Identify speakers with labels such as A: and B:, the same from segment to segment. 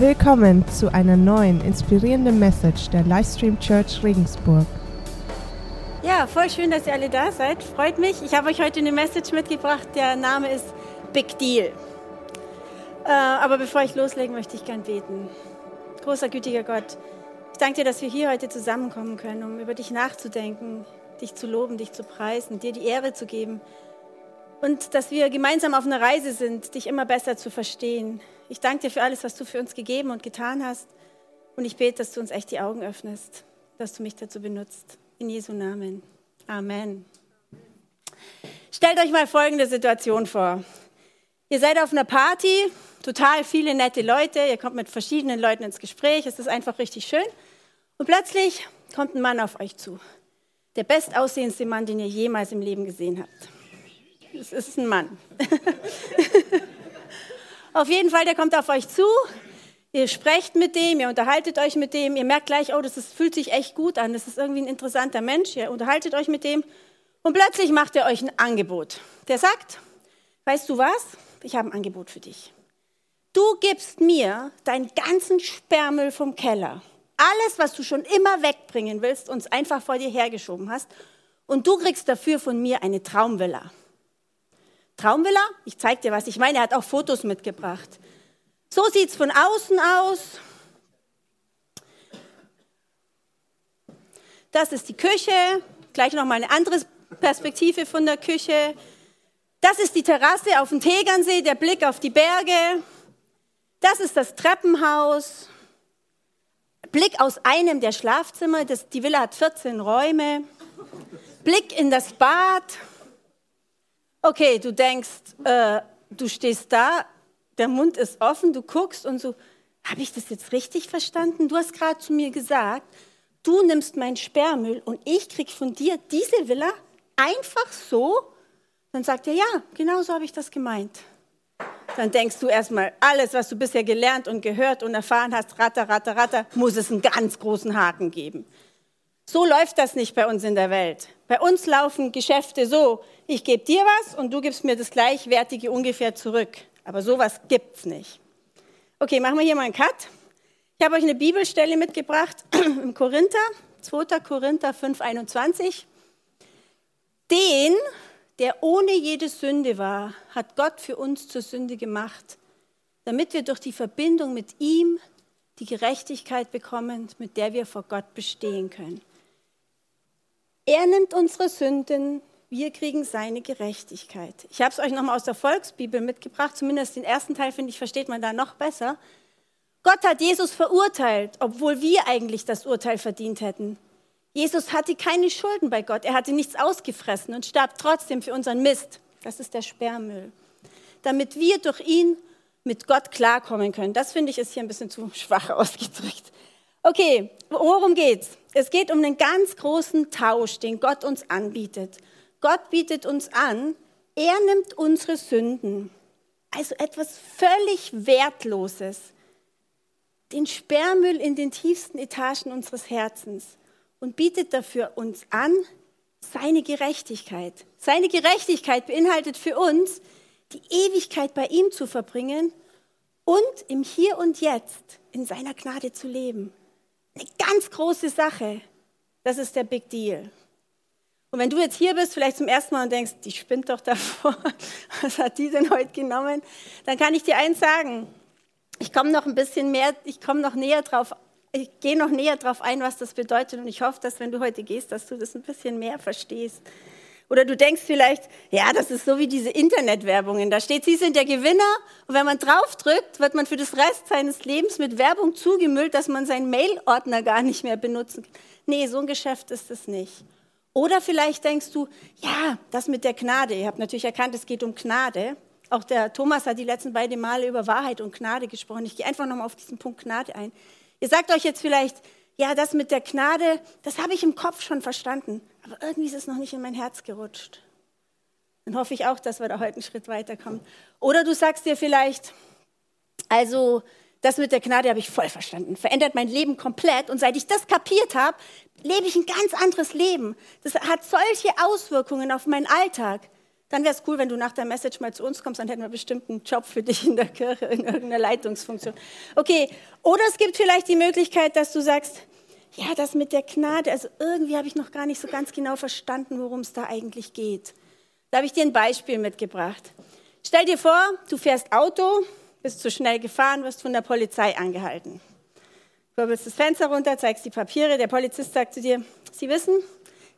A: Willkommen zu einer neuen inspirierenden Message der Livestream Church Regensburg.
B: Ja, voll schön, dass ihr alle da seid. Freut mich. Ich habe euch heute eine Message mitgebracht. Der Name ist Big Deal. Äh, aber bevor ich loslege, möchte ich gern beten. Großer, gütiger Gott, ich danke dir, dass wir hier heute zusammenkommen können, um über dich nachzudenken, dich zu loben, dich zu preisen, dir die Ehre zu geben. Und dass wir gemeinsam auf einer Reise sind, dich immer besser zu verstehen. Ich danke dir für alles, was du für uns gegeben und getan hast. Und ich bete, dass du uns echt die Augen öffnest, dass du mich dazu benutzt. In Jesu Namen. Amen. Stellt euch mal folgende Situation vor. Ihr seid auf einer Party, total viele nette Leute, ihr kommt mit verschiedenen Leuten ins Gespräch, es ist einfach richtig schön. Und plötzlich kommt ein Mann auf euch zu. Der bestaussehendste Mann, den ihr jemals im Leben gesehen habt. Es ist ein Mann. auf jeden Fall, der kommt auf euch zu. Ihr sprecht mit dem, ihr unterhaltet euch mit dem, ihr merkt gleich, oh, das ist, fühlt sich echt gut an, das ist irgendwie ein interessanter Mensch, ihr unterhaltet euch mit dem und plötzlich macht er euch ein Angebot. Der sagt, weißt du was, ich habe ein Angebot für dich. Du gibst mir deinen ganzen Sperrmüll vom Keller, alles, was du schon immer wegbringen willst, uns einfach vor dir hergeschoben hast, und du kriegst dafür von mir eine Traumvilla. Traumvilla? Ich zeige dir was. Ich meine, er hat auch Fotos mitgebracht. So sieht es von außen aus. Das ist die Küche. Gleich noch mal eine andere Perspektive von der Küche. Das ist die Terrasse auf dem Tegernsee, der Blick auf die Berge. Das ist das Treppenhaus. Blick aus einem der Schlafzimmer. Das, die Villa hat 14 Räume. Blick in das Bad. Okay, du denkst, äh, du stehst da, der Mund ist offen, du guckst und so, habe ich das jetzt richtig verstanden? Du hast gerade zu mir gesagt, du nimmst meinen Sperrmüll und ich krieg von dir diese Villa einfach so? Dann sagt er, ja, genau so habe ich das gemeint. Dann denkst du erstmal, alles, was du bisher gelernt und gehört und erfahren hast, ratter, ratter, ratter, muss es einen ganz großen Haken geben. So läuft das nicht bei uns in der Welt. Bei uns laufen Geschäfte so, ich gebe dir was und du gibst mir das gleichwertige ungefähr zurück. Aber sowas gibt's nicht. Okay, machen wir hier mal einen Cut. Ich habe euch eine Bibelstelle mitgebracht im Korinther, 2. Korinther 5, 21. Den, der ohne jede Sünde war, hat Gott für uns zur Sünde gemacht, damit wir durch die Verbindung mit ihm die Gerechtigkeit bekommen, mit der wir vor Gott bestehen können. Er nimmt unsere Sünden, wir kriegen seine Gerechtigkeit. Ich habe es euch nochmal aus der Volksbibel mitgebracht, zumindest den ersten Teil, finde ich, versteht man da noch besser. Gott hat Jesus verurteilt, obwohl wir eigentlich das Urteil verdient hätten. Jesus hatte keine Schulden bei Gott, er hatte nichts ausgefressen und starb trotzdem für unseren Mist. Das ist der Sperrmüll. Damit wir durch ihn mit Gott klarkommen können. Das finde ich ist hier ein bisschen zu schwach ausgedrückt. Okay, worum geht's? Es geht um einen ganz großen Tausch, den Gott uns anbietet. Gott bietet uns an, er nimmt unsere Sünden, also etwas völlig Wertloses, den Sperrmüll in den tiefsten Etagen unseres Herzens und bietet dafür uns an seine Gerechtigkeit. Seine Gerechtigkeit beinhaltet für uns, die Ewigkeit bei ihm zu verbringen und im Hier und Jetzt in seiner Gnade zu leben. Eine ganz große Sache. Das ist der Big Deal. Und wenn du jetzt hier bist, vielleicht zum ersten Mal und denkst, die spinnt doch davor, was hat die denn heute genommen? Dann kann ich dir eins sagen. Ich komme noch ein bisschen mehr, ich komme noch näher drauf, ich gehe noch näher drauf ein, was das bedeutet. Und ich hoffe, dass wenn du heute gehst, dass du das ein bisschen mehr verstehst. Oder du denkst vielleicht, ja, das ist so wie diese Internetwerbungen. Da steht, Sie sind der Gewinner. Und wenn man draufdrückt, wird man für das Rest seines Lebens mit Werbung zugemüllt, dass man seinen Mail-Ordner gar nicht mehr benutzen kann. Nee, so ein Geschäft ist es nicht. Oder vielleicht denkst du, ja, das mit der Gnade. Ihr habt natürlich erkannt, es geht um Gnade. Auch der Thomas hat die letzten beiden Male über Wahrheit und Gnade gesprochen. Ich gehe einfach nochmal auf diesen Punkt Gnade ein. Ihr sagt euch jetzt vielleicht, ja, das mit der Gnade, das habe ich im Kopf schon verstanden, aber irgendwie ist es noch nicht in mein Herz gerutscht. Dann hoffe ich auch, dass wir da heute einen Schritt weiterkommen. Oder du sagst dir vielleicht, also das mit der Gnade habe ich voll verstanden, verändert mein Leben komplett. Und seit ich das kapiert habe, lebe ich ein ganz anderes Leben. Das hat solche Auswirkungen auf meinen Alltag. Dann wäre es cool, wenn du nach der Message mal zu uns kommst, dann hätten wir bestimmt einen Job für dich in der Kirche, in irgendeiner Leitungsfunktion. Okay, oder es gibt vielleicht die Möglichkeit, dass du sagst, ja, das mit der Gnade, also irgendwie habe ich noch gar nicht so ganz genau verstanden, worum es da eigentlich geht. Da habe ich dir ein Beispiel mitgebracht. Stell dir vor, du fährst Auto, bist zu schnell gefahren, wirst von der Polizei angehalten. Du wirbelst das Fenster runter, zeigst die Papiere, der Polizist sagt zu dir, Sie wissen,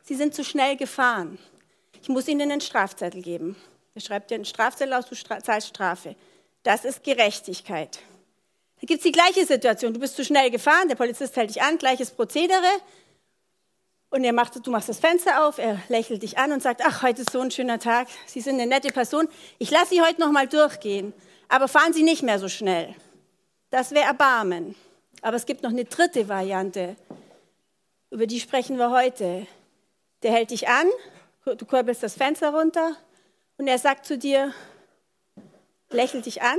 B: Sie sind zu schnell gefahren. Ich muss Ihnen einen Strafzettel geben. Er schreibt dir einen Strafzettel aus, du zahlst Strafe. Das ist Gerechtigkeit. Da gibt es die gleiche Situation. Du bist zu schnell gefahren, der Polizist hält dich an, gleiches Prozedere. Und er macht, du machst das Fenster auf, er lächelt dich an und sagt, ach, heute ist so ein schöner Tag, Sie sind eine nette Person, ich lasse Sie heute noch mal durchgehen, aber fahren Sie nicht mehr so schnell. Das wäre Erbarmen. Aber es gibt noch eine dritte Variante, über die sprechen wir heute. Der hält dich an, du kurbelst das Fenster runter und er sagt zu dir, lächelt dich an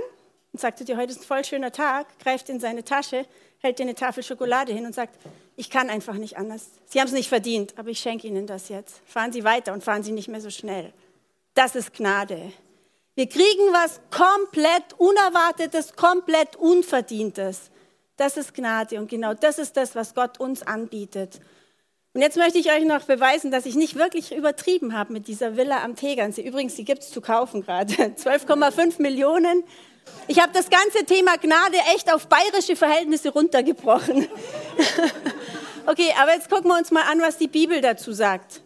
B: und sagt zu dir, heute ist ein voll schöner Tag, greift in seine Tasche, hält dir eine Tafel Schokolade hin und sagt, ich kann einfach nicht anders. Sie haben es nicht verdient, aber ich schenke Ihnen das jetzt. Fahren Sie weiter und fahren Sie nicht mehr so schnell. Das ist Gnade. Wir kriegen was komplett Unerwartetes, komplett Unverdientes. Das ist Gnade und genau das ist das, was Gott uns anbietet. Und jetzt möchte ich euch noch beweisen, dass ich nicht wirklich übertrieben habe mit dieser Villa am Tegernsee. Übrigens, die gibt es zu kaufen gerade. 12,5 Millionen. Ich habe das ganze Thema Gnade echt auf bayerische Verhältnisse runtergebrochen. okay, aber jetzt gucken wir uns mal an, was die Bibel dazu sagt.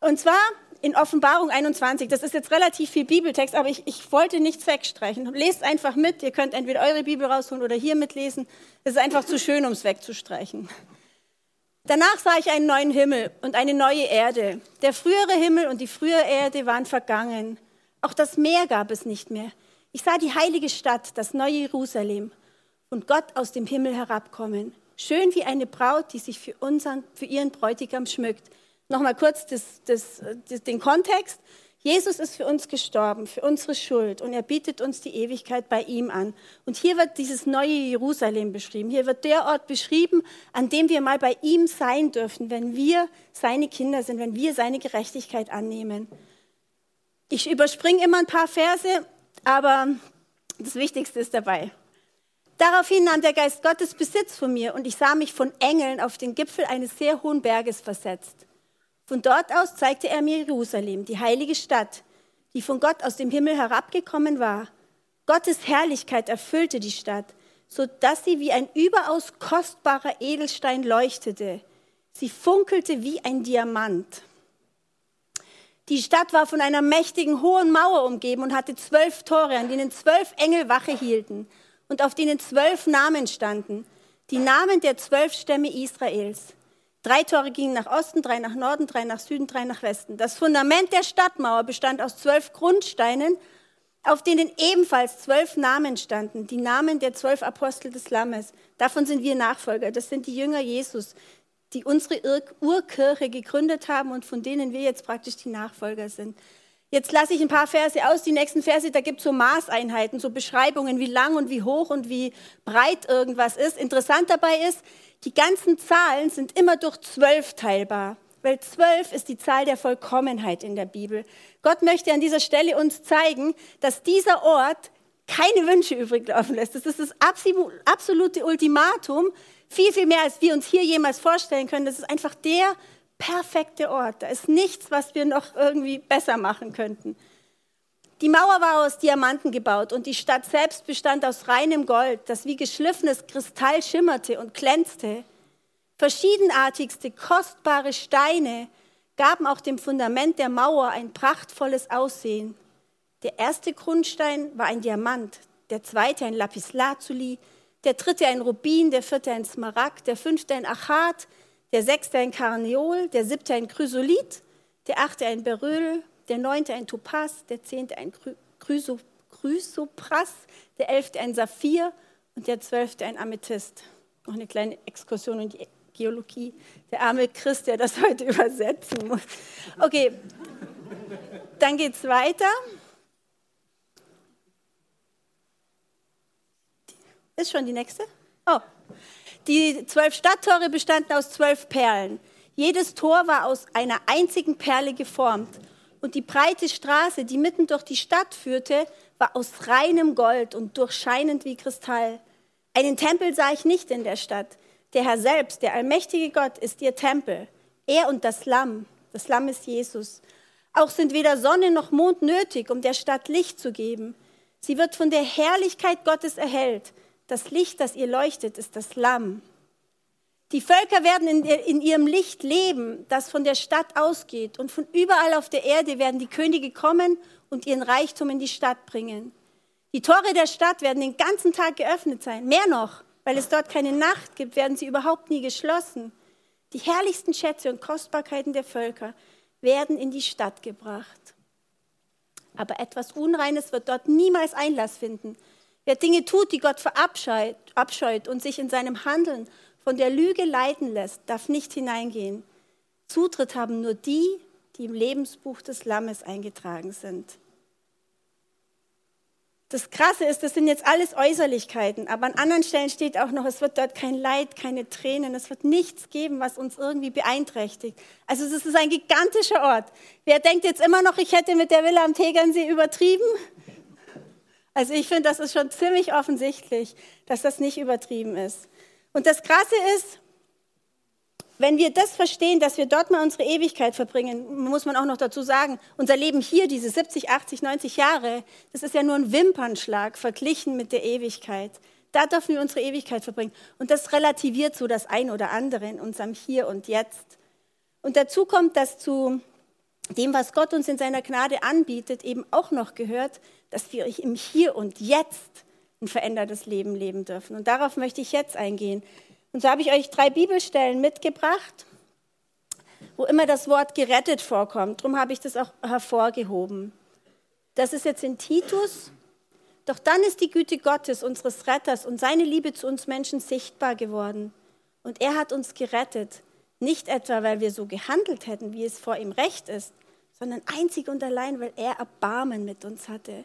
B: Und zwar in Offenbarung 21. Das ist jetzt relativ viel Bibeltext, aber ich, ich wollte nichts wegstreichen. Lest einfach mit. Ihr könnt entweder eure Bibel rausholen oder hier mitlesen. Es ist einfach zu schön, um es wegzustreichen. Danach sah ich einen neuen Himmel und eine neue Erde. Der frühere Himmel und die frühere Erde waren vergangen. Auch das Meer gab es nicht mehr. Ich sah die heilige Stadt, das neue Jerusalem, und Gott aus dem Himmel herabkommen. Schön wie eine Braut, die sich für, unseren, für ihren Bräutigam schmückt. Nochmal kurz das, das, das, den Kontext. Jesus ist für uns gestorben, für unsere Schuld und er bietet uns die Ewigkeit bei ihm an. Und hier wird dieses neue Jerusalem beschrieben. Hier wird der Ort beschrieben, an dem wir mal bei ihm sein dürfen, wenn wir seine Kinder sind, wenn wir seine Gerechtigkeit annehmen. Ich überspringe immer ein paar Verse, aber das Wichtigste ist dabei. Daraufhin nahm der Geist Gottes Besitz von mir und ich sah mich von Engeln auf den Gipfel eines sehr hohen Berges versetzt. Von dort aus zeigte er mir Jerusalem, die heilige Stadt, die von Gott aus dem Himmel herabgekommen war. Gottes Herrlichkeit erfüllte die Stadt, so dass sie wie ein überaus kostbarer Edelstein leuchtete. Sie funkelte wie ein Diamant. Die Stadt war von einer mächtigen hohen Mauer umgeben und hatte zwölf Tore, an denen zwölf Engel Wache hielten und auf denen zwölf Namen standen, die Namen der zwölf Stämme Israels. Drei Tore gingen nach Osten, drei nach Norden, drei nach Süden, drei nach Westen. Das Fundament der Stadtmauer bestand aus zwölf Grundsteinen, auf denen ebenfalls zwölf Namen standen, die Namen der zwölf Apostel des Lammes. Davon sind wir Nachfolger. Das sind die Jünger Jesus, die unsere Urkirche gegründet haben und von denen wir jetzt praktisch die Nachfolger sind. Jetzt lasse ich ein paar Verse aus. Die nächsten Verse, da gibt es so Maßeinheiten, so Beschreibungen, wie lang und wie hoch und wie breit irgendwas ist. Interessant dabei ist, die ganzen Zahlen sind immer durch zwölf teilbar, weil zwölf ist die Zahl der Vollkommenheit in der Bibel. Gott möchte an dieser Stelle uns zeigen, dass dieser Ort keine Wünsche übrig laufen lässt. Das ist das absolute Ultimatum, viel, viel mehr, als wir uns hier jemals vorstellen können. Das ist einfach der perfekte Ort. Da ist nichts, was wir noch irgendwie besser machen könnten. Die Mauer war aus Diamanten gebaut und die Stadt selbst bestand aus reinem Gold, das wie geschliffenes Kristall schimmerte und glänzte. Verschiedenartigste, kostbare Steine gaben auch dem Fundament der Mauer ein prachtvolles Aussehen. Der erste Grundstein war ein Diamant, der zweite ein Lapislazuli, der dritte ein Rubin, der vierte ein Smaragd, der fünfte ein Achat, der sechste ein Karneol, der siebte ein Chrysolit, der achte ein Beryl, der neunte ein Topaz, der zehnte ein Chrysopras, der elfte ein Saphir und der zwölfte ein Amethyst. Noch eine kleine Exkursion in die Geologie. Der arme Christ, der das heute übersetzen muss. Okay, dann geht es weiter. Ist schon die nächste? Oh. Die zwölf Stadttore bestanden aus zwölf Perlen. Jedes Tor war aus einer einzigen Perle geformt Und die breite Straße, die mitten durch die Stadt führte, war aus reinem Gold und durchscheinend wie Kristall. Einen Tempel sah ich nicht in der Stadt. Der Herr selbst, der allmächtige Gott, ist ihr Tempel. Er und das Lamm. Das Lamm ist Jesus. Auch sind weder Sonne noch Mond nötig, um der Stadt Licht zu geben. Sie wird von der Herrlichkeit Gottes erhellt. Das Licht, das ihr leuchtet, ist das Lamm. Die Völker werden in, in, ihrem Licht leben, das von der Stadt ausgeht. Und von überall auf der Erde werden die Könige kommen und ihren Reichtum in die Stadt bringen. Die Tore der Stadt werden den ganzen Tag geöffnet sein. Mehr noch, weil es dort keine Nacht gibt, werden sie überhaupt nie geschlossen. Die herrlichsten Schätze und Kostbarkeiten der Völker werden in die Stadt gebracht. Aber etwas Unreines wird dort niemals Einlass finden. Wer Dinge tut, die Gott verabscheut und sich in seinem Handeln von der Lüge leiten lässt, darf nicht hineingehen. Zutritt haben nur die, die im Lebensbuch des Lammes eingetragen sind. Das Krasse ist, das sind jetzt alles Äußerlichkeiten, aber an anderen Stellen steht auch noch, es wird dort kein Leid, keine Tränen, es wird nichts geben, was uns irgendwie beeinträchtigt. Also es ist ein gigantischer Ort. Wer denkt jetzt immer noch, ich hätte mit der Villa am Tegernsee übertrieben? Also ich finde, das ist schon ziemlich offensichtlich, dass das nicht übertrieben ist. Und das Krasse ist, wenn wir das verstehen, dass wir dort mal unsere Ewigkeit verbringen, muss man auch noch dazu sagen, unser Leben hier, diese 70, 80, 90 Jahre, das ist ja nur ein Wimpernschlag verglichen mit der Ewigkeit. Da dürfen wir unsere Ewigkeit verbringen. Und das relativiert so das ein oder andere in unserem Hier und Jetzt. Und dazu kommt, dass zu dem, was Gott uns in seiner Gnade anbietet, eben auch noch gehört, dass wir im Hier und Jetzt ein verändertes Leben leben dürfen. Und darauf möchte ich jetzt eingehen. Und so habe ich euch drei Bibelstellen mitgebracht, wo immer das Wort gerettet vorkommt. Darum habe ich das auch hervorgehoben. Das ist jetzt in Titus. Doch dann ist die Güte Gottes, unseres Retters und seine Liebe zu uns Menschen sichtbar geworden. Und er hat uns gerettet. Nicht etwa, weil wir so gehandelt hätten, wie es vor ihm recht ist, sondern einzig und allein, weil er Erbarmen mit uns hatte.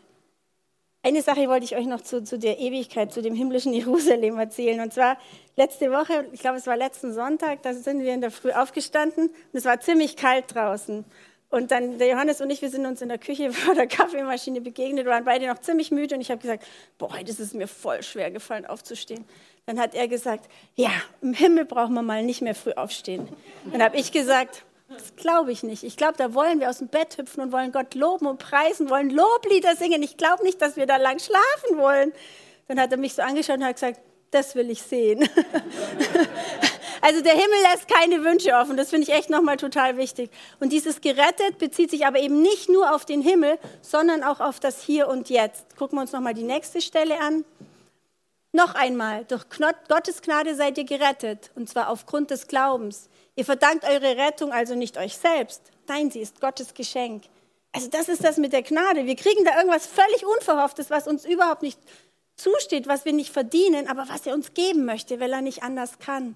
B: Eine Sache wollte ich euch noch zu, zu, der Ewigkeit, zu dem himmlischen Jerusalem erzählen. Und zwar letzte Woche, ich glaube, es war letzten Sonntag, da sind wir in der Früh aufgestanden und es war ziemlich kalt draußen. Und dann der Johannes und ich, wir sind uns in der Küche vor der Kaffeemaschine begegnet, waren beide noch ziemlich müde und ich habe gesagt, boah, heute ist es mir voll schwer gefallen, aufzustehen. Dann hat er gesagt, ja, im Himmel brauchen wir mal nicht mehr früh aufstehen. Dann habe ich gesagt, das glaube ich nicht. Ich glaube, da wollen wir aus dem Bett hüpfen und wollen Gott loben und preisen, wollen Loblieder singen. Ich glaube nicht, dass wir da lang schlafen wollen. Dann hat er mich so angeschaut und hat gesagt, das will ich sehen. also der Himmel lässt keine Wünsche offen. Das finde ich echt nochmal total wichtig. Und dieses gerettet bezieht sich aber eben nicht nur auf den Himmel, sondern auch auf das Hier und Jetzt. Gucken wir uns nochmal die nächste Stelle an. Noch einmal, durch Gottes Gnade seid ihr gerettet, und zwar aufgrund des Glaubens. Ihr verdankt eure Rettung also nicht euch selbst. Nein, sie ist Gottes Geschenk. Also das ist das mit der Gnade. Wir kriegen da irgendwas völlig Unverhofftes, was uns überhaupt nicht zusteht, was wir nicht verdienen, aber was er uns geben möchte, weil er nicht anders kann.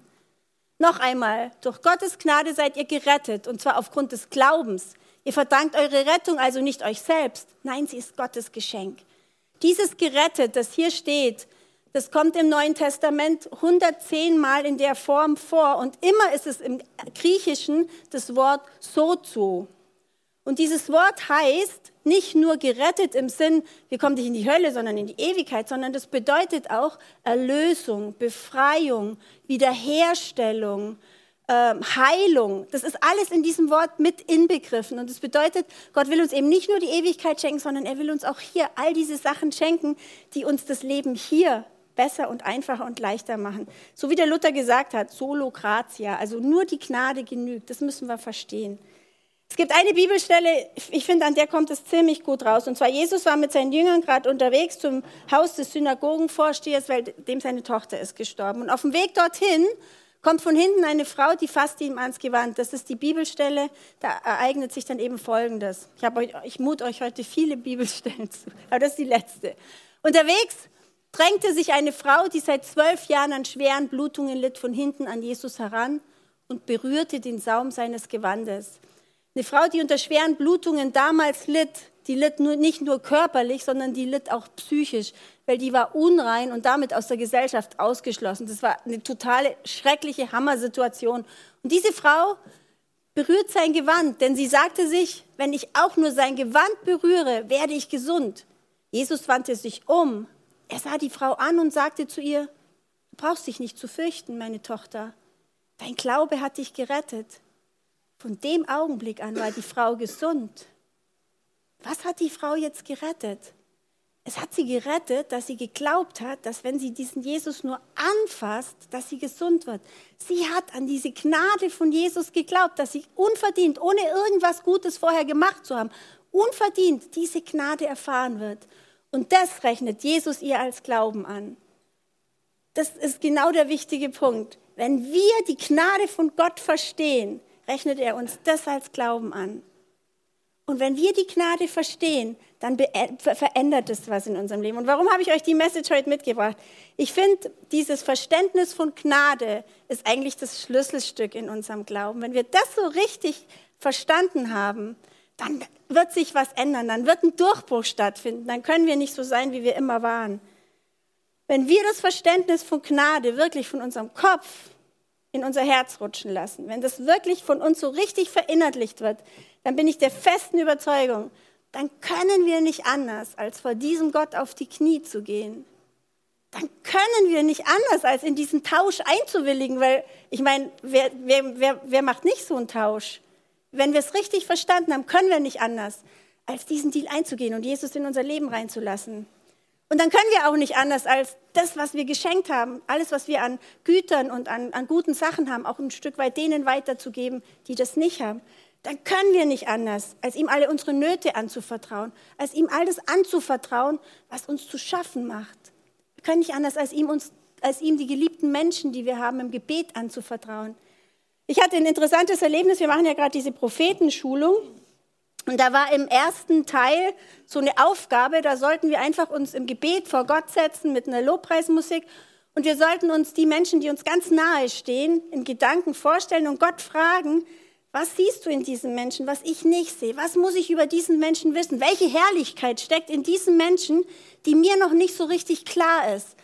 B: Noch einmal, durch Gottes Gnade seid ihr gerettet, und zwar aufgrund des Glaubens. Ihr verdankt eure Rettung also nicht euch selbst. Nein, sie ist Gottes Geschenk. Dieses gerettet, das hier steht, das kommt im Neuen Testament 110 Mal in der Form vor und immer ist es im Griechischen das Wort sozo. Und dieses Wort heißt nicht nur gerettet im Sinn, wir kommen nicht in die Hölle, sondern in die Ewigkeit, sondern das bedeutet auch Erlösung, Befreiung, Wiederherstellung, ähm, Heilung. Das ist alles in diesem Wort mit inbegriffen. Und das bedeutet, Gott will uns eben nicht nur die Ewigkeit schenken, sondern er will uns auch hier all diese Sachen schenken, die uns das Leben hier besser und einfacher und leichter machen. So wie der Luther gesagt hat, solo gratia, also nur die Gnade genügt, das müssen wir verstehen. Es gibt eine Bibelstelle, ich finde, an der kommt es ziemlich gut raus. Und zwar, Jesus war mit seinen Jüngern gerade unterwegs zum Haus des Synagogenvorstehers, weil dem seine Tochter ist gestorben. Und auf dem Weg dorthin kommt von hinten eine Frau, die fasst ihm ans Gewand. Das ist die Bibelstelle, da ereignet sich dann eben Folgendes. Ich, ich mut euch heute viele Bibelstellen zu, aber das ist die letzte. Unterwegs drängte sich eine Frau, die seit zwölf Jahren an schweren Blutungen litt, von hinten an Jesus heran und berührte den Saum seines Gewandes. Eine Frau, die unter schweren Blutungen damals litt, die litt nur, nicht nur körperlich, sondern die litt auch psychisch, weil die war unrein und damit aus der Gesellschaft ausgeschlossen. Das war eine totale schreckliche Hammersituation. Und diese Frau berührt sein Gewand, denn sie sagte sich, wenn ich auch nur sein Gewand berühre, werde ich gesund. Jesus wandte sich um. Er sah die Frau an und sagte zu ihr, du brauchst dich nicht zu fürchten, meine Tochter. Dein Glaube hat dich gerettet. Von dem Augenblick an war die Frau gesund. Was hat die Frau jetzt gerettet? Es hat sie gerettet, dass sie geglaubt hat, dass wenn sie diesen Jesus nur anfasst, dass sie gesund wird. Sie hat an diese Gnade von Jesus geglaubt, dass sie unverdient, ohne irgendwas Gutes vorher gemacht zu haben, unverdient diese Gnade erfahren wird. Und das rechnet Jesus ihr als Glauben an. Das ist genau der wichtige Punkt. Wenn wir die Gnade von Gott verstehen, rechnet er uns das als Glauben an. Und wenn wir die Gnade verstehen, dann verändert es was in unserem Leben. Und warum habe ich euch die Message heute mitgebracht? Ich finde, dieses Verständnis von Gnade ist eigentlich das Schlüsselstück in unserem Glauben. Wenn wir das so richtig verstanden haben, dann wird sich was ändern, dann wird ein Durchbruch stattfinden, dann können wir nicht so sein, wie wir immer waren. Wenn wir das Verständnis von Gnade wirklich von unserem Kopf in unser Herz rutschen lassen, wenn das wirklich von uns so richtig verinnerlicht wird, dann bin ich der festen Überzeugung, dann können wir nicht anders, als vor diesem Gott auf die Knie zu gehen. Dann können wir nicht anders, als in diesen Tausch einzuwilligen, weil ich meine, wer, wer, wer, wer macht nicht so einen Tausch? Wenn wir es richtig verstanden haben, können wir nicht anders, als diesen Deal einzugehen und Jesus in unser Leben reinzulassen. Und dann können wir auch nicht anders, als das, was wir geschenkt haben, alles, was wir an Gütern und an, an guten Sachen haben, auch ein Stück weit denen weiterzugeben, die das nicht haben. Dann können wir nicht anders, als ihm alle unsere Nöte anzuvertrauen, als ihm all das anzuvertrauen, was uns zu schaffen macht. Wir können nicht anders, als ihm, uns, als ihm die geliebten Menschen, die wir haben, im Gebet anzuvertrauen. Ich hatte ein interessantes Erlebnis. Wir machen ja gerade diese Prophetenschulung. Und da war im ersten Teil so eine Aufgabe, da sollten wir einfach uns im Gebet vor Gott setzen mit einer Lobpreismusik und wir sollten uns die Menschen, die uns ganz nahe stehen, in Gedanken vorstellen und Gott fragen, was siehst du in diesem Menschen, was ich nicht sehe? Was muss ich über diesen Menschen wissen? Welche Herrlichkeit steckt in diesem Menschen, die mir noch nicht so richtig klar ist?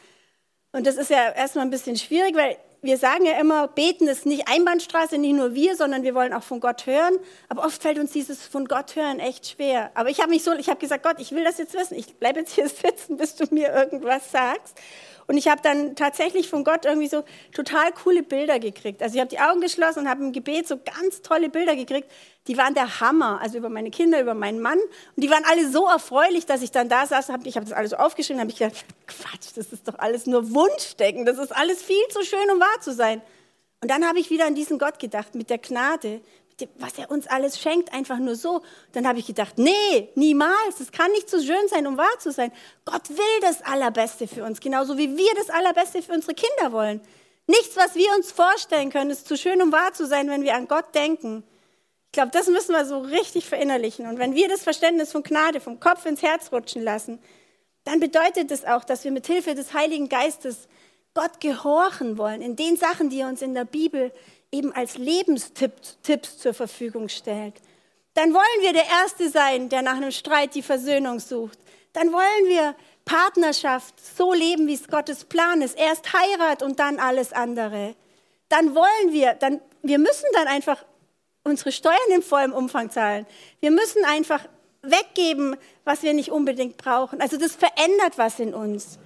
B: Und das ist ja erstmal ein bisschen schwierig, weil wir sagen ja immer, beten ist nicht Einbahnstraße, nicht nur wir, sondern wir wollen auch von Gott hören. Aber oft fällt uns dieses von Gott hören echt schwer. Aber ich habe mich so, ich habe gesagt, Gott, ich will das jetzt wissen. Ich bleibe jetzt hier sitzen, bis du mir irgendwas sagst. Und ich habe dann tatsächlich von Gott irgendwie so total coole Bilder gekriegt. Also ich habe die Augen geschlossen und habe im Gebet so ganz tolle Bilder gekriegt. Die waren der Hammer. Also über meine Kinder, über meinen Mann. Und die waren alle so erfreulich, dass ich dann da saß. Hab, ich habe das alles so aufgeschrieben. habe ich gedacht, Quatsch, das ist doch alles nur Wunschdecken. Das ist alles viel zu schön, um wahr zu sein. Und dann habe ich wieder an diesen Gott gedacht, mit der Gnade, was er uns alles schenkt, einfach nur so. Dann habe ich gedacht, nee, niemals, es kann nicht so schön sein, um wahr zu sein. Gott will das Allerbeste für uns, genauso wie wir das Allerbeste für unsere Kinder wollen. Nichts, was wir uns vorstellen können, ist zu schön, um wahr zu sein, wenn wir an Gott denken. Ich glaube, das müssen wir so richtig verinnerlichen. Und wenn wir das Verständnis von Gnade vom Kopf ins Herz rutschen lassen, dann bedeutet das auch, dass wir mit Hilfe des Heiligen Geistes Gott gehorchen wollen in den Sachen, die er uns in der Bibel eben als Lebenstipps zur Verfügung stellt. Dann wollen wir der Erste sein, der nach einem Streit die Versöhnung sucht. Dann wollen wir Partnerschaft so leben, wie es Gottes Plan ist. Erst Heirat und dann alles andere. Dann wollen wir, dann, wir müssen dann einfach unsere Steuern im vollen Umfang zahlen. Wir müssen einfach weggeben, was wir nicht unbedingt brauchen. Also das verändert was in uns.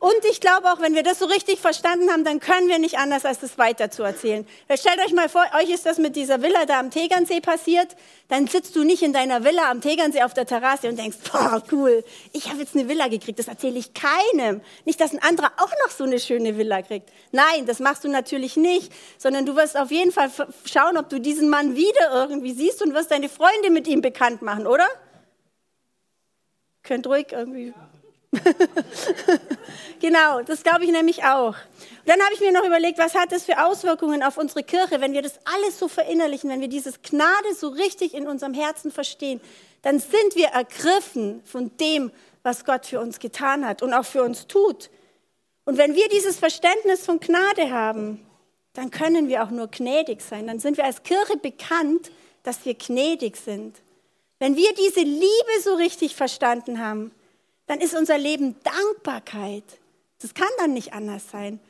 B: Und ich glaube auch, wenn wir das so richtig verstanden haben, dann können wir nicht anders, als das weiterzuerzählen. Stellt euch mal vor, euch ist das mit dieser Villa da am Tegernsee passiert. Dann sitzt du nicht in deiner Villa am Tegernsee auf der Terrasse und denkst, boah, cool, ich habe jetzt eine Villa gekriegt. Das erzähle ich keinem. Nicht, dass ein anderer auch noch so eine schöne Villa kriegt. Nein, das machst du natürlich nicht, sondern du wirst auf jeden Fall schauen, ob du diesen Mann wieder irgendwie siehst und wirst deine Freunde mit ihm bekannt machen, oder? Könnt ruhig irgendwie genau, das glaube ich nämlich auch. Und dann habe ich mir noch überlegt, was hat das für Auswirkungen auf unsere Kirche, wenn wir das alles so verinnerlichen, wenn wir dieses Gnade so richtig in unserem Herzen verstehen, dann sind wir ergriffen von dem, was Gott für uns getan hat und auch für uns tut. Und wenn wir dieses Verständnis von Gnade haben, dann können wir auch nur gnädig sein. Dann sind wir als Kirche bekannt, dass wir gnädig sind. Wenn wir diese Liebe so richtig verstanden haben, dann ist unser Leben Dankbarkeit. Das kann dann nicht anders sein.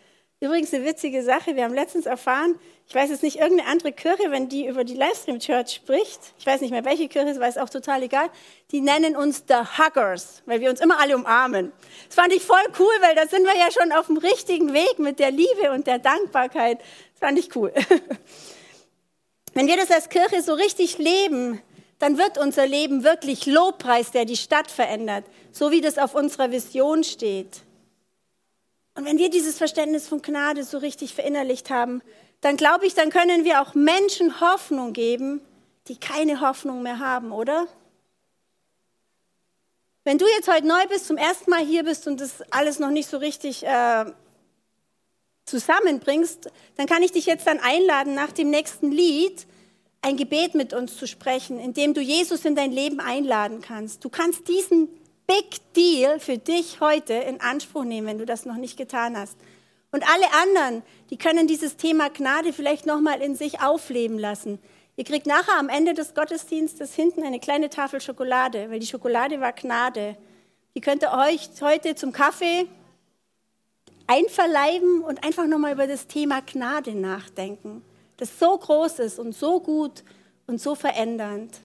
B: Übrigens eine witzige Sache, wir haben letztens erfahren, ich weiß jetzt nicht, irgendeine andere Kirche, wenn die über die Livestream Church spricht, ich weiß nicht mehr welche Kirche, es ist auch total egal, die nennen uns The Huggers, weil wir uns immer alle umarmen. Das fand ich voll cool, weil da sind wir ja schon auf dem richtigen Weg mit der Liebe und der Dankbarkeit. Das fand ich cool. Wenn wir das als Kirche so richtig leben, dann wird unser Leben wirklich Lobpreis, der die Stadt verändert, so wie das auf unserer Vision steht. Und wenn wir dieses Verständnis von Gnade so richtig verinnerlicht haben, dann glaube ich, dann können wir auch Menschen Hoffnung geben, die keine Hoffnung mehr haben, oder? Wenn du jetzt heute neu bist, zum ersten Mal hier bist und das alles noch nicht so richtig äh, zusammenbringst, dann kann ich dich jetzt dann einladen, nach dem nächsten Lied ein Gebet mit uns zu sprechen, in dem du Jesus in dein Leben einladen kannst. Du kannst diesen Big Deal für dich heute in Anspruch nehmen, wenn du das noch nicht getan hast. Und alle anderen, die können dieses Thema Gnade vielleicht nochmal in sich aufleben lassen. Ihr kriegt nachher am Ende des Gottesdienstes hinten eine kleine Tafel Schokolade, weil die Schokolade war Gnade. Die könnt ihr euch heute zum Kaffee einverleiben und einfach nochmal über das Thema Gnade nachdenken, das so groß ist und so gut und so verändernd.